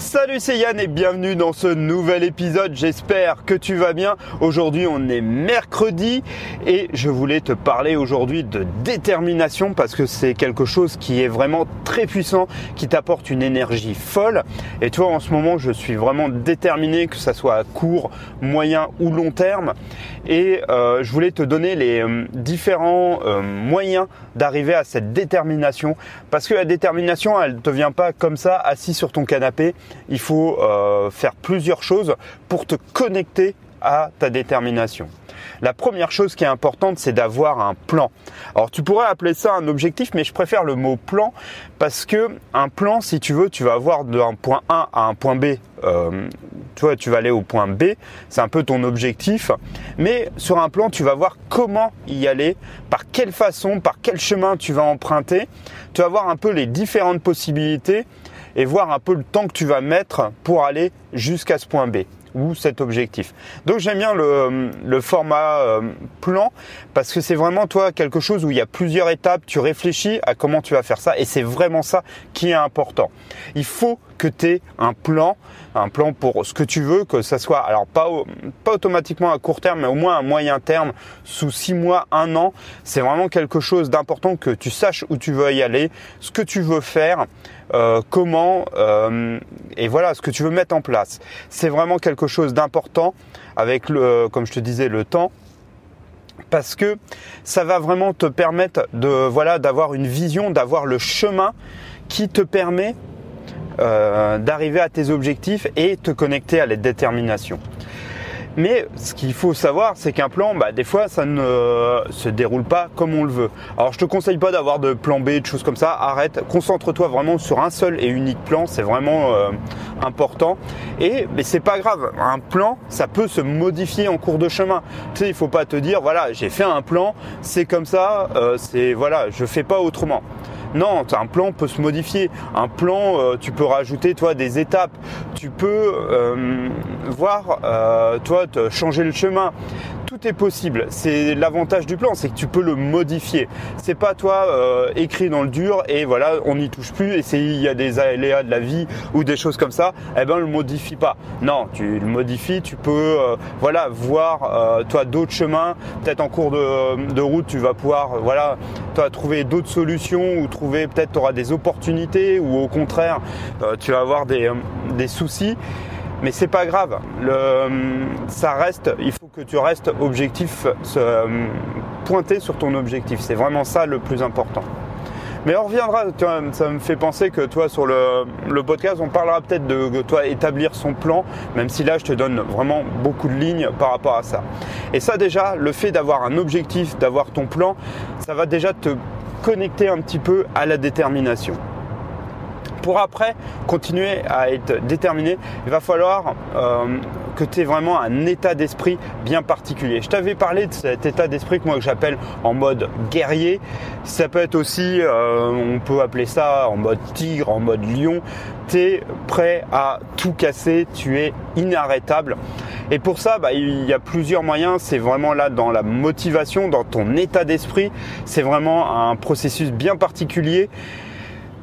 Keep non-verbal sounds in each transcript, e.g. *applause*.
Salut c'est Yann et bienvenue dans ce nouvel épisode, j'espère que tu vas bien. Aujourd'hui on est mercredi et je voulais te parler aujourd'hui de détermination parce que c'est quelque chose qui est vraiment très puissant, qui t'apporte une énergie folle. Et toi en ce moment je suis vraiment déterminé que ça soit à court, moyen ou long terme. Et euh, je voulais te donner les euh, différents euh, moyens d'arriver à cette détermination parce que la détermination elle te vient pas comme ça assis sur ton canapé il faut euh, faire plusieurs choses pour te connecter à ta détermination. La première chose qui est importante, c'est d'avoir un plan. Alors tu pourrais appeler ça un objectif, mais je préfère le mot plan parce que un plan, si tu veux, tu vas avoir d'un point A à un point B. Euh, tu tu vas aller au point B, c'est un peu ton objectif. Mais sur un plan, tu vas voir comment y aller, par quelle façon, par quel chemin tu vas emprunter. Tu vas voir un peu les différentes possibilités et voir un peu le temps que tu vas mettre pour aller jusqu'à ce point B ou cet objectif. Donc j'aime bien le, format euh, plan parce que c'est vraiment toi quelque chose où il y a plusieurs étapes, tu réfléchis à comment tu vas faire ça et c'est vraiment ça qui est important. Il faut que tu aies un plan, un plan pour ce que tu veux, que ça soit, alors pas, automatiquement à court terme, mais au moins à moyen terme, sous six mois, un an. C'est vraiment quelque chose d'important que tu saches où tu veux y aller, ce que tu veux faire, euh, comment, euh, et voilà, ce que tu veux mettre en place. C'est vraiment quelque chose d'important avec le, comme je te disais, le temps parce que ça va vraiment te permettre de voilà d'avoir une vision, d'avoir le chemin qui te permet euh, d'arriver à tes objectifs et te connecter à la détermination. Mais ce qu'il faut savoir, c'est qu'un plan, bah, des fois, ça ne se déroule pas comme on le veut. Alors, je te conseille pas d'avoir de plan B, de choses comme ça. Arrête, concentre-toi vraiment sur un seul et unique plan. C'est vraiment euh, important. Et mais c'est pas grave. Un plan, ça peut se modifier en cours de chemin. Tu sais, il faut pas te dire, voilà, j'ai fait un plan, c'est comme ça, euh, c'est voilà, je fais pas autrement. Non, un plan peut se modifier. Un plan, euh, tu peux rajouter toi des étapes. Tu peux euh, voir, euh, toi, te changer le chemin tout est possible. C'est l'avantage du plan, c'est que tu peux le modifier. C'est pas toi écrit dans le dur et voilà, on n'y touche plus. Et s'il y a des aléas de la vie ou des choses comme ça, eh ben le modifie pas. Non, tu le modifies. Tu peux voilà voir toi d'autres chemins. Peut-être en cours de, route, tu vas pouvoir voilà trouver d'autres solutions ou trouver peut-être tu auras des opportunités ou au contraire tu vas avoir des, des soucis mais c'est pas grave. ça reste, il faut que tu restes objectif, se, pointer sur ton objectif. C'est vraiment ça le plus important. Mais on reviendra, ça me fait penser que toi sur le, podcast, on parlera peut-être de, toi établir son plan, même si là je te donne vraiment beaucoup de lignes par rapport à ça. Et ça déjà, le fait d'avoir un objectif, d'avoir ton plan, ça va déjà te connecter un petit peu à la détermination pour après continuer à être déterminé, il va falloir euh, que tu aies vraiment un état d'esprit bien particulier. Je t'avais parlé de cet état d'esprit que moi j'appelle en mode guerrier. Ça peut être aussi, euh, on peut appeler ça en mode tigre, en mode lion. Tu es prêt à tout casser, tu es inarrêtable. Et pour ça, bah, il y a plusieurs moyens. C'est vraiment là dans la motivation, dans ton état d'esprit. C'est vraiment un processus bien particulier.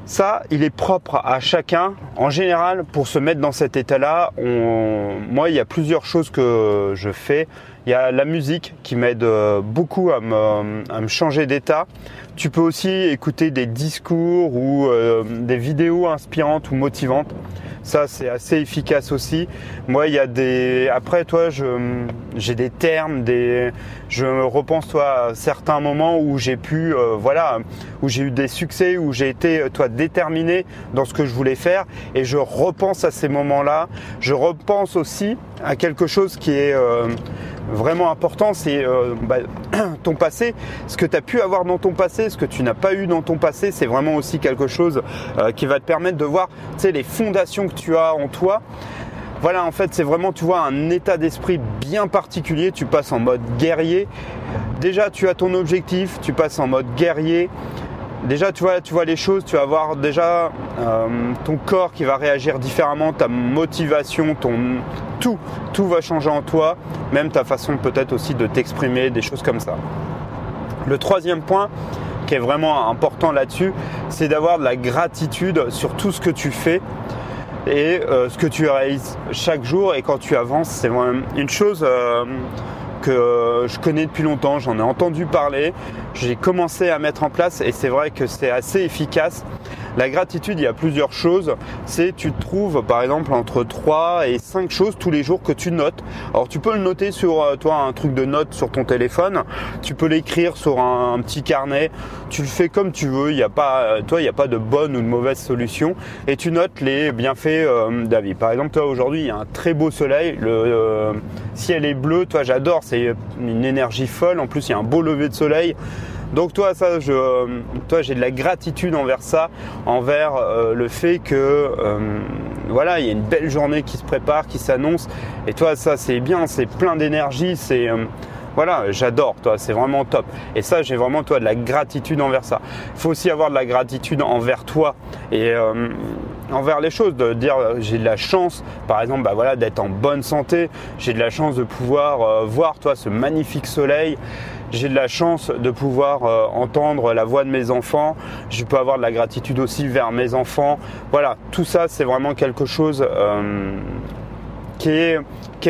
Ça, il est propre à chacun. En général, pour se mettre dans cet état-là, moi, il y a plusieurs choses que je fais. Il y a la musique qui m'aide euh, beaucoup à me, changer d'état. Tu peux aussi écouter des discours ou euh, des vidéos inspirantes ou motivantes. Ça, c'est assez efficace aussi. Moi, il y a des. Après, toi, j'ai des termes, des. Je repense toi à certains moments où j'ai pu, euh, voilà, où j'ai eu des succès, où j'ai été, euh, toi, déterminé dans ce que je voulais faire, et je repense à ces moments-là. Je repense aussi à quelque chose qui est euh, vraiment important, c'est bah, *clears throat* ton passé, ce que tu as pu avoir dans ton passé, ce que tu n'as pas eu dans ton passé, c'est vraiment aussi quelque chose qui va te permettre de voir, les fondations que tu as en toi. Voilà, en fait, c'est vraiment, tu vois, un état d'esprit bien particulier. Tu passes en mode guerrier. Déjà, tu as ton objectif, tu passes en mode guerrier. Déjà, tu vois, tu vois les choses, tu vas voir déjà euh, ton corps qui va réagir différemment, ta motivation, ton tout, tout va changer en toi, même ta façon peut-être aussi de t'exprimer, des choses comme ça. Le troisième point, qui est vraiment important là-dessus, c'est d'avoir de la gratitude sur tout ce que tu fais et euh, ce que tu réalises chaque jour et quand tu avances. C'est une chose euh, que je connais depuis longtemps, j'en ai entendu parler, j'ai commencé à mettre en place et c'est vrai que c'est assez efficace. La gratitude, il y a plusieurs choses. C'est tu trouves par exemple entre 3 et 5 choses tous les jours que tu notes. Alors tu peux le noter sur euh, toi un truc de notes sur ton téléphone, tu peux l'écrire sur un, petit carnet, tu le fais comme tu veux, il n'y a pas euh, toi il n'y a pas de bonne ou de mauvaise solution et tu notes les bienfaits euh, d'avis. Par exemple, toi aujourd'hui, il y a un très beau soleil, le ciel est bleu, toi j'adore, c'est une énergie folle, en plus il y a un beau lever de soleil. Donc toi, ça, je, toi, j'ai de la gratitude envers ça, envers euh, le fait que euh, voilà, il y a une belle journée qui se prépare, qui s'annonce. Et toi, ça, c'est bien, c'est plein d'énergie, c'est euh, voilà, j'adore, toi, c'est vraiment top. Et ça, j'ai vraiment, toi, de la gratitude envers ça. Il faut aussi avoir de la gratitude envers toi et envers les choses, de dire j'ai de la chance, par exemple, bah voilà, d'être en bonne santé. J'ai de la chance de pouvoir voir, toi, ce magnifique soleil j'ai de la chance de pouvoir euh, entendre la voix de mes enfants. Je peux avoir de la gratitude aussi vers mes enfants. Voilà, tout ça, c'est vraiment quelque chose euh, qui, est,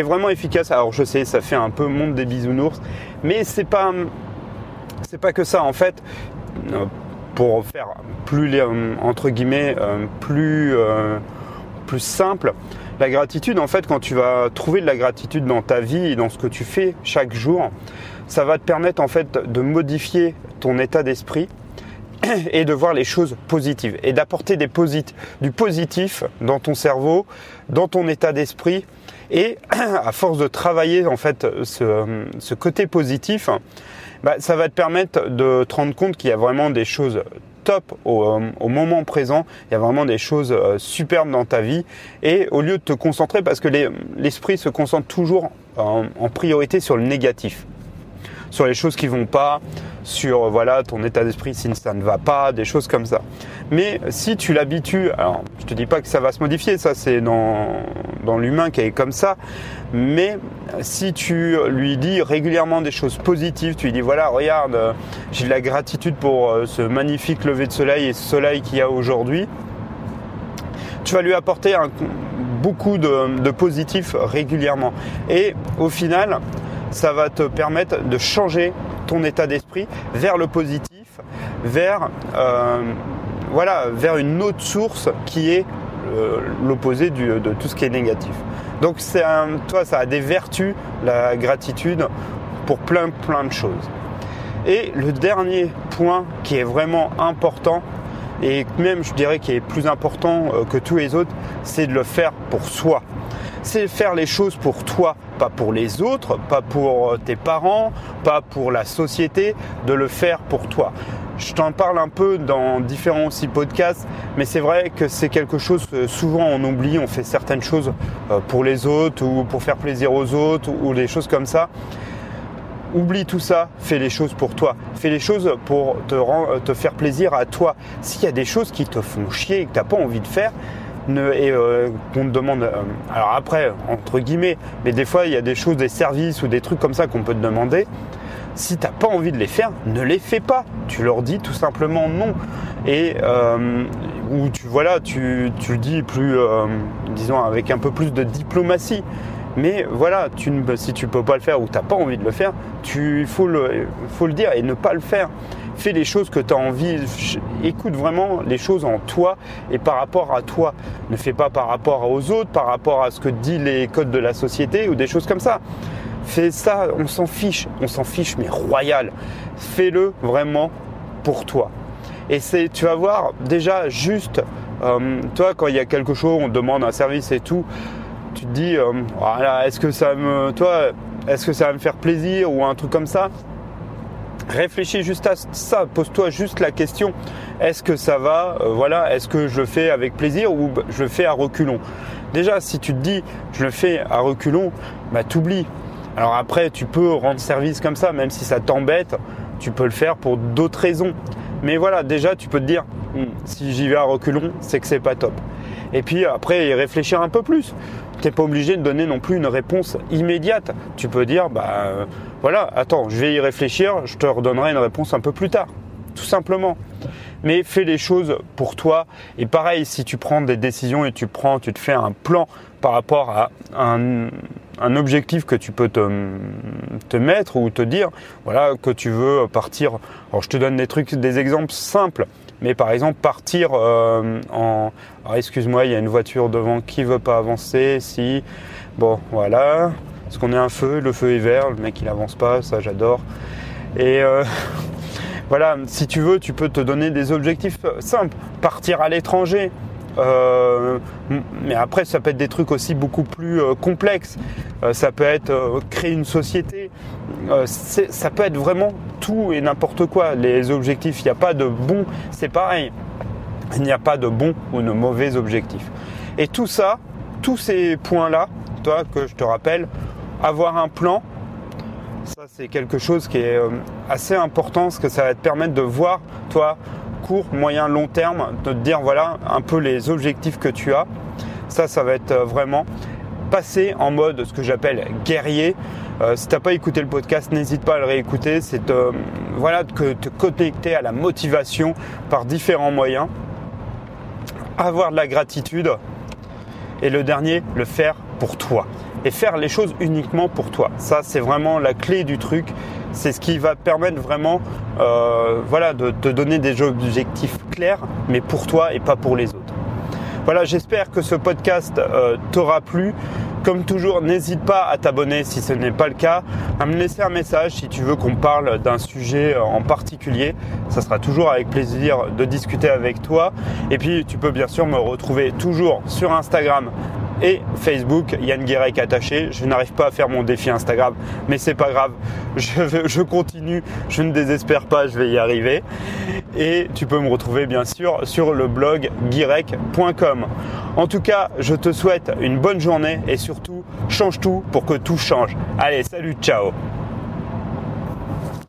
vraiment efficace. Alors je sais, ça fait un peu monde des bisounours, mais c'est pas c'est pas que ça. En fait, euh, pour faire plus entre guillemets plus plus simple. La gratitude, en fait, quand tu vas trouver de la gratitude dans ta vie et dans ce que tu fais chaque jour, ça va te permettre en fait de modifier ton état d'esprit *clears throat* et de voir les choses positives et d'apporter du positif dans ton cerveau, dans ton état d'esprit et *clears throat* à force de travailler en fait ce, côté positif, bah, ça va te permettre de te rendre compte qu'il y a vraiment des choses top au, moment présent, il y a vraiment des choses euh, superbes dans ta vie. Et au lieu de te concentrer parce que l'esprit se concentre toujours en priorité sur le négatif. Sur les choses qui vont pas, sur voilà ton état d'esprit si ça ne va pas, des choses comme ça. Mais si tu l'habitues, alors te dis pas que ça va se modifier, ça c'est dans, l'humain qui est comme ça, mais si tu lui dis régulièrement des choses positives, tu lui dis voilà regarde, j'ai de la gratitude pour euh, ce magnifique lever de soleil et ce soleil qu'il y a aujourd'hui, tu vas lui apporter beaucoup de, de positif régulièrement. Et au final, ça va te permettre de changer ton état d'esprit vers le positif, vers, euh, voilà, vers une autre source qui est euh, l'opposé de tout ce qui est négatif. Donc c'est toi, ça a des vertus, la gratitude, pour plein plein de choses. Et le dernier point qui est vraiment important, et même je dirais qui est plus important euh, que tous les autres, c'est de le faire pour soi c'est faire les choses pour toi, pas pour les autres, pas pour euh, tes parents, pas pour la société, de le faire pour toi. Je t'en parle un peu dans différents aussi podcasts, mais c'est vrai que c'est quelque chose que souvent on oublie, on fait certaines choses euh, pour les autres ou pour faire plaisir aux autres ou des choses comme ça. Oublie tout ça, fais les choses pour toi. Fais les choses pour te, euh, te faire plaisir à toi. S'il y a des choses qui te font chier et que tu n'as pas envie de faire, et euh, qu'on te demande. Euh, alors après, entre guillemets, mais des fois il y a des choses, des services ou des trucs comme ça qu'on peut te demander. Si t'as pas envie de les faire, ne les fais pas. Tu leur dis tout simplement non. Et euh, ou tu voilà, tu, tu le dis plus, disons avec un peu plus de diplomatie. Mais voilà, tu ne, si tu peux pas le faire ou t'as pas envie de le faire, tu faut le, dire et ne pas le faire fais les choses que tu as envie, écoute vraiment les choses en toi et par rapport à toi. Ne fais pas par rapport aux autres, par rapport à ce que disent les codes de la société ou des choses comme ça. Fais ça, on s'en fiche, on s'en fiche, mais royal. Fais-le vraiment pour toi. Et tu vas voir, déjà juste, euh, toi, quand il y a quelque chose, on demande un service et tout, tu te dis, euh, voilà, est-ce que ça me, toi, est-ce que ça va me faire plaisir ou un truc comme ça? Réfléchis juste à ça, pose-toi juste la question est-ce que ça va euh, Voilà, est-ce que je le fais avec plaisir ou je le fais à reculons? Déjà, si tu te dis je le fais à reculons, bah t'oublies. Alors après, tu peux rendre service comme ça, même si ça t'embête, tu peux le faire pour d'autres raisons. Mais voilà, déjà, tu peux te dire hmm, si j'y vais à reculons, c'est que c'est pas top. Et puis après, y réfléchir un peu plus. Tu n'es pas obligé de donner non plus une réponse immédiate. Tu peux dire, bah voilà, attends, je vais y réfléchir, je te redonnerai une réponse un peu plus tard, tout simplement. mais fais les choses pour toi. Et pareil, si tu prends des décisions et tu prends, tu te fais un plan par rapport à un, objectif que tu peux te, mettre ou te dire, voilà, que tu veux partir. Alors je te donne des trucs, des exemples simples. Mais par exemple, partir euh, en. excuse-moi, il y a une voiture devant qui veut pas avancer. Si. Bon, voilà. Parce qu'on est un feu, le feu est vert, le mec il avance pas, ça j'adore. Et euh, *laughs* voilà, si tu veux, tu peux te donner des objectifs simples. Partir à l'étranger. Euh, mais après, ça peut être des trucs aussi beaucoup plus euh, complexes. ça peut être créer une société. ça peut être vraiment tout et n'importe quoi. Les objectifs, il n'y a pas de bon. C'est pareil. Il n'y a pas de bon ou de mauvais objectifs. Et tout ça, tous ces points-là, toi, que je te rappelle, avoir un plan, ça, c'est quelque chose qui est euh, assez important parce que ça va te permettre de voir, toi, court, moyen, long terme, de te dire voilà un peu les objectifs que tu as. Ça, ça va être euh, vraiment passer en mode ce que j'appelle guerrier. Euh, si tu n'as pas écouté le podcast, n'hésite pas à le réécouter. C'est voilà, que te connecter à la motivation par différents moyens. Avoir de la gratitude. Et le dernier, le faire pour toi et faire les choses uniquement pour toi. Ça, c'est vraiment la clé du truc. C'est ce qui va permettre vraiment euh, voilà, de te donner des objectifs clairs, mais pour toi et pas pour les autres. Voilà, j'espère que ce podcast euh, t'aura plu. Comme toujours, n'hésite pas à t'abonner si ce n'est pas le cas, à me laisser un message si tu veux qu'on parle d'un sujet en particulier. Ça sera toujours avec plaisir de discuter avec toi. Et puis, tu peux bien sûr me retrouver toujours sur Instagram et Facebook, Yann Guérec attaché. Je n'arrive pas à faire mon défi Instagram, mais c'est pas grave. Je, je, continue, je ne désespère pas, je vais y arriver. Et tu peux me retrouver bien sûr sur le blog guirec.com. En tout cas, je te souhaite une bonne journée et surtout, change tout pour que tout change. Allez, salut, ciao